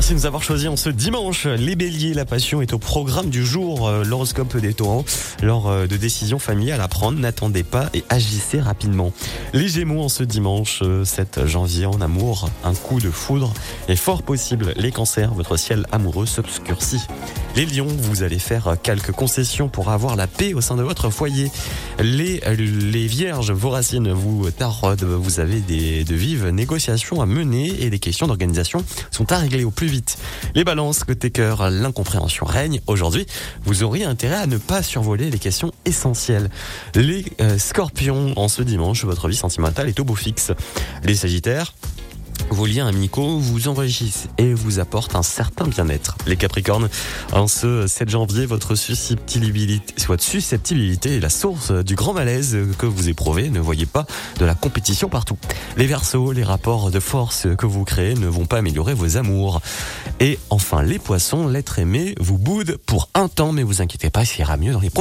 Merci de nous avoir choisi en ce dimanche. Les béliers, la passion est au programme du jour. Euh, L'horoscope des taureaux. Lors euh, de décisions familiales à prendre, n'attendez pas et agissez rapidement. Les gémeaux en ce dimanche 7 janvier en amour. Un coup de foudre est fort possible. Les cancers, votre ciel amoureux s'obscurcit. Les lions, vous allez faire quelques concessions pour avoir la paix au sein de votre foyer. Les, les vierges, vos racines vous taraudent. Vous avez de vives négociations à mener et des questions d'organisation sont à régler au plus vite. Les balances, côté cœur, l'incompréhension règne. Aujourd'hui, vous auriez intérêt à ne pas survoler les questions essentielles. Les euh, scorpions, en ce dimanche, votre vie sentimentale est au beau fixe. Les sagittaires, vos liens amicaux vous enrichissent et vous apportent un certain bien-être. Les Capricornes, en ce 7 janvier, votre susceptibilité, soit est la source du grand malaise que vous éprouvez. Ne voyez pas de la compétition partout. Les Verseaux, les rapports de force que vous créez ne vont pas améliorer vos amours. Et enfin, les Poissons, l'être aimé vous boude pour un temps, mais vous inquiétez pas, il ira mieux dans les prochains